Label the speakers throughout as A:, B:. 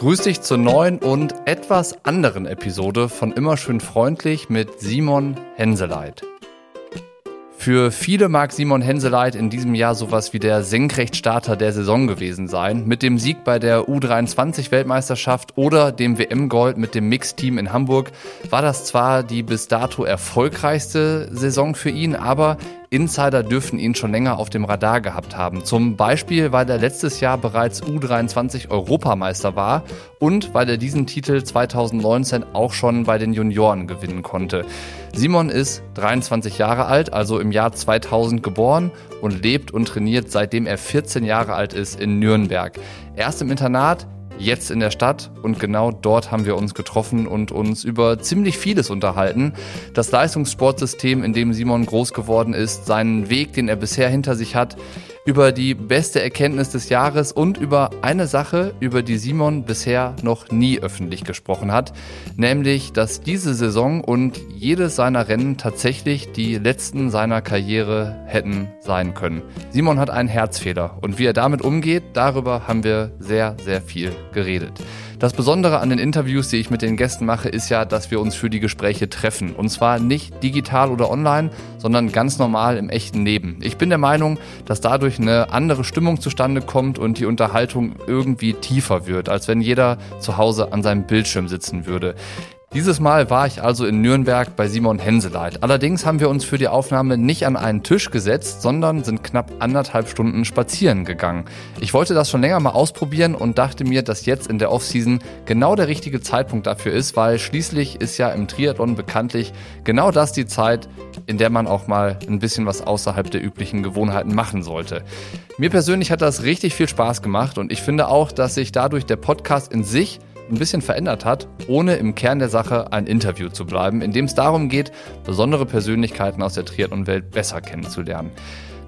A: Grüß dich zur neuen und etwas anderen Episode von Immer schön freundlich mit Simon Henseleit. Für viele mag Simon Henseleit in diesem Jahr sowas wie der Senkrechtstarter der Saison gewesen sein. Mit dem Sieg bei der U23-Weltmeisterschaft oder dem WM-Gold mit dem Mixteam in Hamburg war das zwar die bis dato erfolgreichste Saison für ihn, aber Insider dürften ihn schon länger auf dem Radar gehabt haben. Zum Beispiel, weil er letztes Jahr bereits U23 Europameister war und weil er diesen Titel 2019 auch schon bei den Junioren gewinnen konnte. Simon ist 23 Jahre alt, also im Jahr 2000 geboren und lebt und trainiert seitdem er 14 Jahre alt ist in Nürnberg. Erst im Internat, jetzt in der Stadt und genau dort haben wir uns getroffen und uns über ziemlich vieles unterhalten. Das Leistungssportsystem, in dem Simon groß geworden ist, seinen Weg, den er bisher hinter sich hat, über die beste Erkenntnis des Jahres und über eine Sache, über die Simon bisher noch nie öffentlich gesprochen hat, nämlich, dass diese Saison und jedes seiner Rennen tatsächlich die letzten seiner Karriere hätten sein können. Simon hat einen Herzfehler und wie er damit umgeht, darüber haben wir sehr, sehr viel geredet. Das Besondere an den Interviews, die ich mit den Gästen mache, ist ja, dass wir uns für die Gespräche treffen. Und zwar nicht digital oder online, sondern ganz normal im echten Leben. Ich bin der Meinung, dass dadurch eine andere Stimmung zustande kommt und die Unterhaltung irgendwie tiefer wird, als wenn jeder zu Hause an seinem Bildschirm sitzen würde. Dieses Mal war ich also in Nürnberg bei Simon Henseleit. Allerdings haben wir uns für die Aufnahme nicht an einen Tisch gesetzt, sondern sind knapp anderthalb Stunden spazieren gegangen. Ich wollte das schon länger mal ausprobieren und dachte mir, dass jetzt in der Offseason genau der richtige Zeitpunkt dafür ist, weil schließlich ist ja im Triathlon bekanntlich genau das die Zeit, in der man auch mal ein bisschen was außerhalb der üblichen Gewohnheiten machen sollte. Mir persönlich hat das richtig viel Spaß gemacht und ich finde auch, dass sich dadurch der Podcast in sich ein bisschen verändert hat, ohne im Kern der Sache ein Interview zu bleiben, in dem es darum geht, besondere Persönlichkeiten aus der Triathlon-Welt besser kennenzulernen.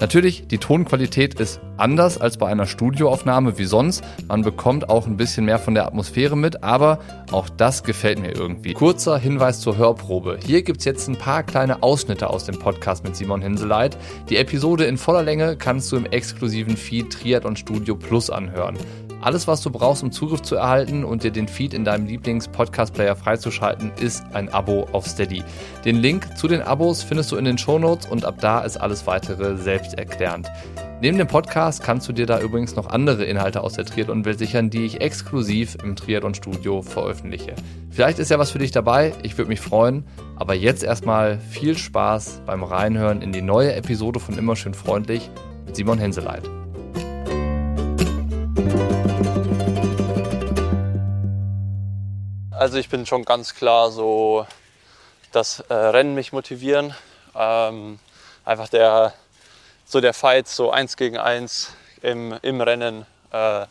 A: Natürlich, die Tonqualität ist anders als bei einer Studioaufnahme wie sonst. Man bekommt auch ein bisschen mehr von der Atmosphäre mit, aber auch das gefällt mir irgendwie. Kurzer Hinweis zur Hörprobe. Hier gibt's jetzt ein paar kleine Ausschnitte aus dem Podcast mit Simon Hinseleit. Die Episode in voller Länge kannst du im exklusiven Feed Triathlon Studio Plus anhören. Alles, was du brauchst, um Zugriff zu erhalten und dir den Feed in deinem Lieblings-Podcast-Player freizuschalten, ist ein Abo auf Steady. Den Link zu den Abos findest du in den Shownotes und ab da ist alles weitere selbsterklärend. Neben dem Podcast kannst du dir da übrigens noch andere Inhalte aus der Triathlon-Welt sichern, die ich exklusiv im Triathlon-Studio veröffentliche. Vielleicht ist ja was für dich dabei, ich würde mich freuen. Aber jetzt erstmal viel Spaß beim Reinhören in die neue Episode von Immer schön freundlich mit Simon Henseleit.
B: Also ich bin schon ganz klar so, dass äh, Rennen mich motivieren. Ähm, einfach der, so der Fight, so eins gegen eins im, im Rennen, äh,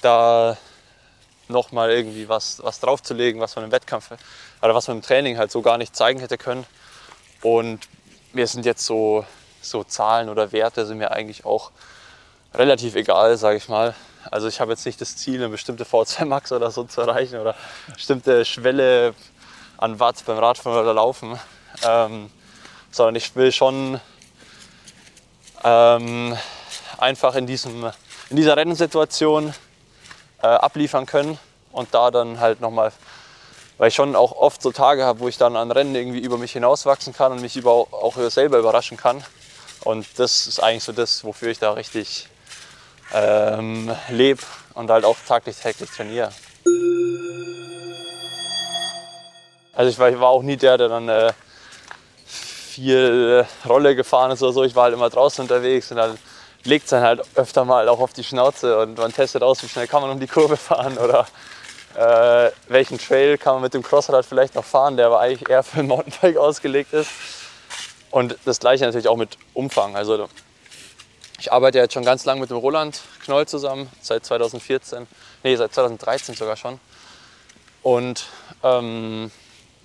B: da nochmal irgendwie was, was draufzulegen, was man im Wettkampf oder was man im Training halt so gar nicht zeigen hätte können. Und mir sind jetzt so, so Zahlen oder Werte sind mir eigentlich auch relativ egal, sage ich mal. Also ich habe jetzt nicht das Ziel, eine bestimmte V2 Max oder so zu erreichen oder eine bestimmte Schwelle an Watt beim Radfahren oder Laufen, ähm, sondern ich will schon ähm, einfach in, diesem, in dieser Rennsituation äh, abliefern können und da dann halt nochmal, weil ich schon auch oft so Tage habe, wo ich dann an Rennen irgendwie über mich hinauswachsen kann und mich über, auch selber überraschen kann. Und das ist eigentlich so das, wofür ich da richtig ähm, lebe und halt auch tagtäglich täglich trainiere. Also ich war, ich war, auch nie der, der dann äh, viel Rolle gefahren ist oder so. Ich war halt immer draußen unterwegs und dann legt es dann halt öfter mal auch auf die Schnauze und man testet aus, wie schnell kann man um die Kurve fahren oder äh, welchen Trail kann man mit dem Crossrad vielleicht noch fahren, der aber eigentlich eher für ein Mountainbike ausgelegt ist. Und das gleiche natürlich auch mit Umfang. Also ich arbeite jetzt schon ganz lange mit dem Roland Knoll zusammen, seit 2014, nee, seit 2013 sogar schon. Und ähm,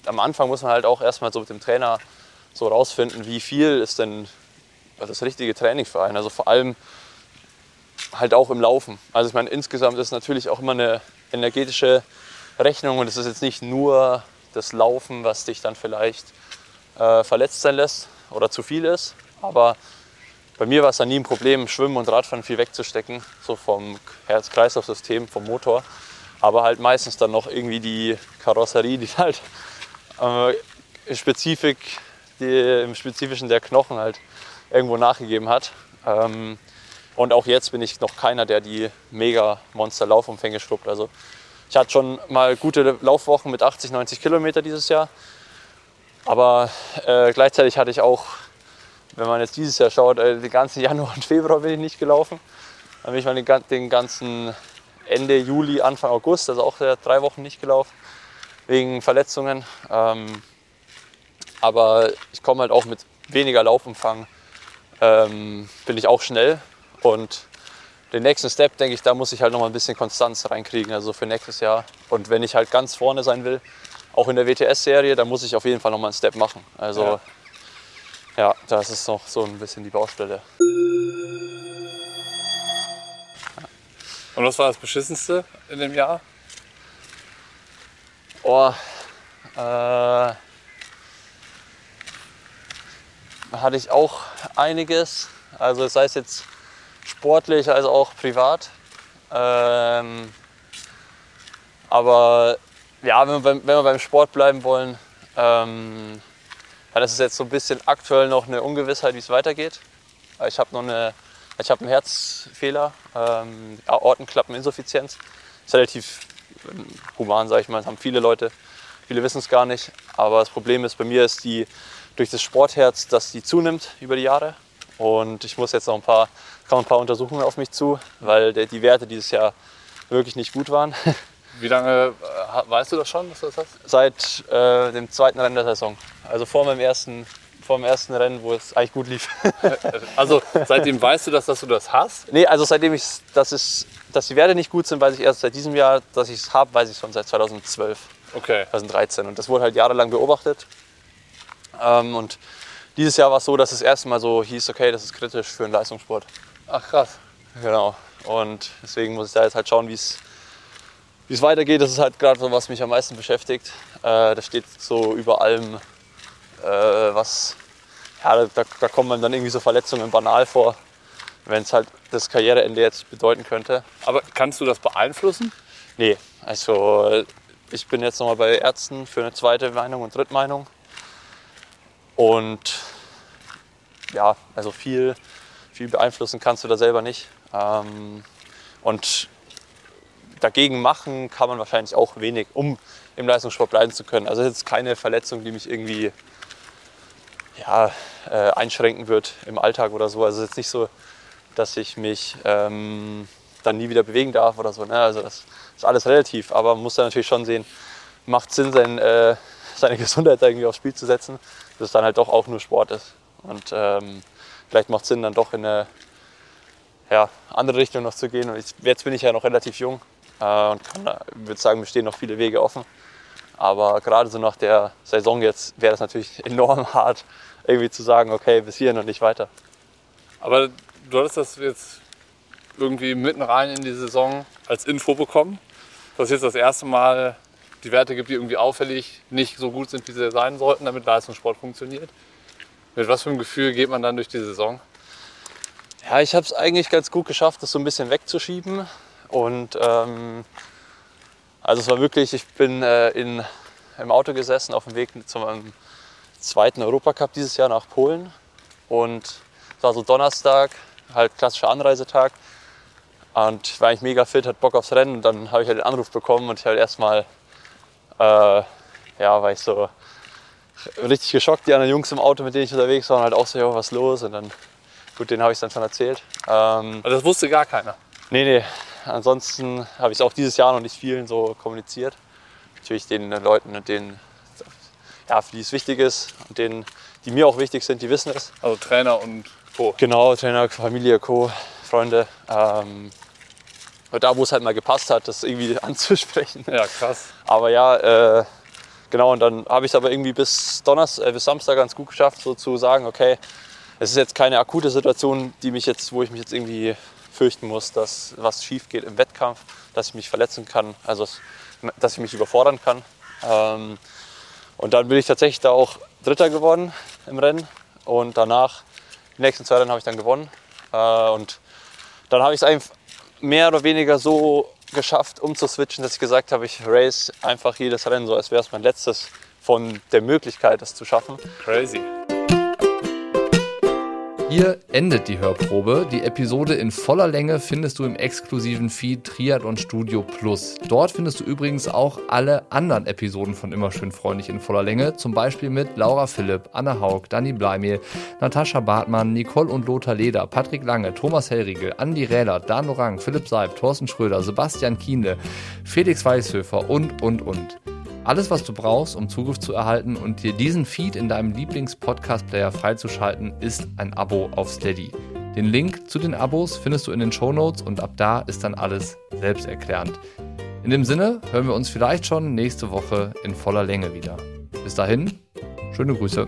B: am Anfang muss man halt auch erstmal so mit dem Trainer so rausfinden, wie viel ist denn das richtige Training für einen. Also vor allem halt auch im Laufen. Also ich meine, insgesamt ist natürlich auch immer eine energetische Rechnung und es ist jetzt nicht nur das Laufen, was dich dann vielleicht äh, verletzt sein lässt oder zu viel ist, aber bei mir war es dann nie ein Problem, Schwimmen und Radfahren viel wegzustecken, so vom Herz-Kreislauf-System, vom Motor. aber halt meistens dann noch irgendwie die Karosserie, die halt äh, Spezifik, die, im Spezifischen der Knochen halt irgendwo nachgegeben hat. Ähm, und auch jetzt bin ich noch keiner, der die mega Monster-Laufumfänge schrubbt. Also ich hatte schon mal gute Laufwochen mit 80, 90 Kilometer dieses Jahr. Aber äh, gleichzeitig hatte ich auch, wenn man jetzt dieses Jahr schaut, äh, den ganzen Januar und Februar bin ich nicht gelaufen. Dann bin ich mal den, ganzen Ende Juli, Anfang August, also auch drei Wochen nicht gelaufen, wegen Verletzungen. Ähm, aber ich komme halt auch mit weniger Laufumfang, ähm, bin ich auch schnell. Und den nächsten Step, denke ich, da muss ich halt noch mal ein bisschen Konstanz reinkriegen, also für nächstes Jahr. Und wenn ich halt ganz vorne sein will, auch in der WTS-Serie, dann muss ich auf jeden Fall noch mal einen Step machen. Also ja. Ja, das ist noch so ein bisschen die Baustelle.
A: Und was war das Beschissenste in dem Jahr?
B: Oh, äh, hatte ich auch einiges. Also sei es jetzt sportlich als auch privat. Ähm, aber ja, wenn wir, beim, wenn wir beim Sport bleiben wollen, ähm, ja, das ist jetzt so ein bisschen aktuell noch eine Ungewissheit, wie es weitergeht. Ich habe noch eine ich habe einen Herzfehler, ähm, Aortenklappeninsuffizienz. Ist relativ ähm, human, sage ich mal. Das haben viele Leute. Viele wissen es gar nicht. Aber das Problem ist bei mir ist die durch das Sportherz, dass die zunimmt über die Jahre. Und ich muss jetzt noch ein paar, kam ein paar Untersuchungen auf mich zu, weil die Werte dieses Jahr wirklich nicht gut waren.
A: Wie lange äh, weißt du das schon, dass du das hast?
B: Seit äh, dem zweiten Rennen der Saison. Also vor meinem ersten vom ersten Rennen, wo es eigentlich gut lief.
A: also seitdem weißt du, dass, dass du das hast?
B: Nee, also seitdem ich, dass, es, dass die Werte nicht gut sind, weiß ich erst seit diesem Jahr, dass ich es habe, weiß ich schon seit 2012,
A: okay.
B: 2013. Und das wurde halt jahrelang beobachtet. Ähm, und dieses Jahr war es so, dass es das erste Mal so hieß, okay, das ist kritisch für einen Leistungssport.
A: Ach krass.
B: Genau. Und deswegen muss ich da jetzt halt schauen, wie es wie es weitergeht. Das ist halt gerade so, was mich am meisten beschäftigt. Äh, das steht so über allem äh, was, ja, da, da kommen man dann irgendwie so Verletzungen banal vor, wenn es halt das Karriereende jetzt bedeuten könnte.
A: Aber kannst du das beeinflussen?
B: Nee, also ich bin jetzt nochmal bei Ärzten für eine zweite Meinung und Drittmeinung. Und ja, also viel, viel beeinflussen kannst du da selber nicht. Ähm, und dagegen machen kann man wahrscheinlich auch wenig, um im Leistungssport bleiben zu können. Also jetzt keine Verletzung, die mich irgendwie ja, äh, einschränken wird im Alltag oder so. Also es ist jetzt nicht so, dass ich mich ähm, dann nie wieder bewegen darf oder so. Ne? Also das ist alles relativ, aber man muss dann natürlich schon sehen, macht Sinn, sein, äh, seine Gesundheit irgendwie aufs Spiel zu setzen, dass es dann halt doch auch nur Sport ist. Und ähm, vielleicht macht es Sinn, dann doch in eine ja, andere Richtung noch zu gehen. Und ich, jetzt bin ich ja noch relativ jung äh, und kann, würde sagen, mir stehen noch viele Wege offen. Aber gerade so nach der Saison jetzt wäre das natürlich enorm hart, irgendwie zu sagen, okay, bis hierhin und nicht weiter.
A: Aber du hattest das jetzt irgendwie mitten rein in die Saison als Info bekommen, dass jetzt das erste Mal die Werte gibt, die irgendwie auffällig nicht so gut sind, wie sie sein sollten, damit Leistungssport funktioniert. Mit was für einem Gefühl geht man dann durch die Saison?
B: Ja, ich habe es eigentlich ganz gut geschafft, das so ein bisschen wegzuschieben. Und ähm, also es war wirklich, ich bin äh, in, im Auto gesessen auf dem Weg zum zweiten Europacup dieses Jahr nach Polen. Und es war so Donnerstag, halt klassischer Anreisetag. Und ich war eigentlich mega fit, hatte Bock aufs Rennen. Und dann habe ich halt den Anruf bekommen und ich halt erstmal, äh, ja, war ich so richtig geschockt. Die anderen Jungs im Auto, mit denen ich unterwegs war, halt auch so, ja, was los? Und dann, gut, denen habe ich dann schon erzählt.
A: Ähm, das wusste gar keiner?
B: Nee, nee. Ansonsten habe ich es auch dieses Jahr noch nicht vielen so kommuniziert. Natürlich den Leuten, denen ja, für die es wichtig ist und denen, die mir auch wichtig sind, die wissen es.
A: Also Trainer und Co.
B: Genau, Trainer, Familie, Co, Freunde. Ähm, da, wo es halt mal gepasst hat, das irgendwie anzusprechen.
A: Ja, krass.
B: Aber ja, äh, genau, und dann habe ich es aber irgendwie bis, Donnerstag, äh, bis Samstag ganz gut geschafft, so zu sagen, okay, es ist jetzt keine akute Situation, die mich jetzt, wo ich mich jetzt irgendwie fürchten muss, dass was schief geht im Wettkampf, dass ich mich verletzen kann, also dass ich mich überfordern kann. Ähm, und dann bin ich tatsächlich da auch Dritter geworden im Rennen. Und danach, die nächsten zwei Rennen habe ich dann gewonnen. Äh, und dann habe ich es einfach mehr oder weniger so geschafft, umzuswitchen, dass ich gesagt habe, ich race einfach jedes Rennen so, als wäre es mein letztes von der Möglichkeit, das zu schaffen.
A: Crazy. Hier endet die Hörprobe. Die Episode in voller Länge findest du im exklusiven Feed Triathlon Studio Plus. Dort findest du übrigens auch alle anderen Episoden von Immer schön freundlich in voller Länge. Zum Beispiel mit Laura Philipp, Anne Haug, Dani Bleimehl, Natascha Bartmann, Nicole und Lothar Leder, Patrick Lange, Thomas Hellriegel, Andi Rähler, Dan Orang, Philipp Seib, Thorsten Schröder, Sebastian Kienle, Felix Weißhöfer und, und, und. Alles, was du brauchst, um Zugriff zu erhalten und dir diesen Feed in deinem Lieblings-Podcast-Player freizuschalten, ist ein Abo auf Steady. Den Link zu den Abos findest du in den Show Notes und ab da ist dann alles selbsterklärend. In dem Sinne hören wir uns vielleicht schon nächste Woche in voller Länge wieder. Bis dahin, schöne Grüße.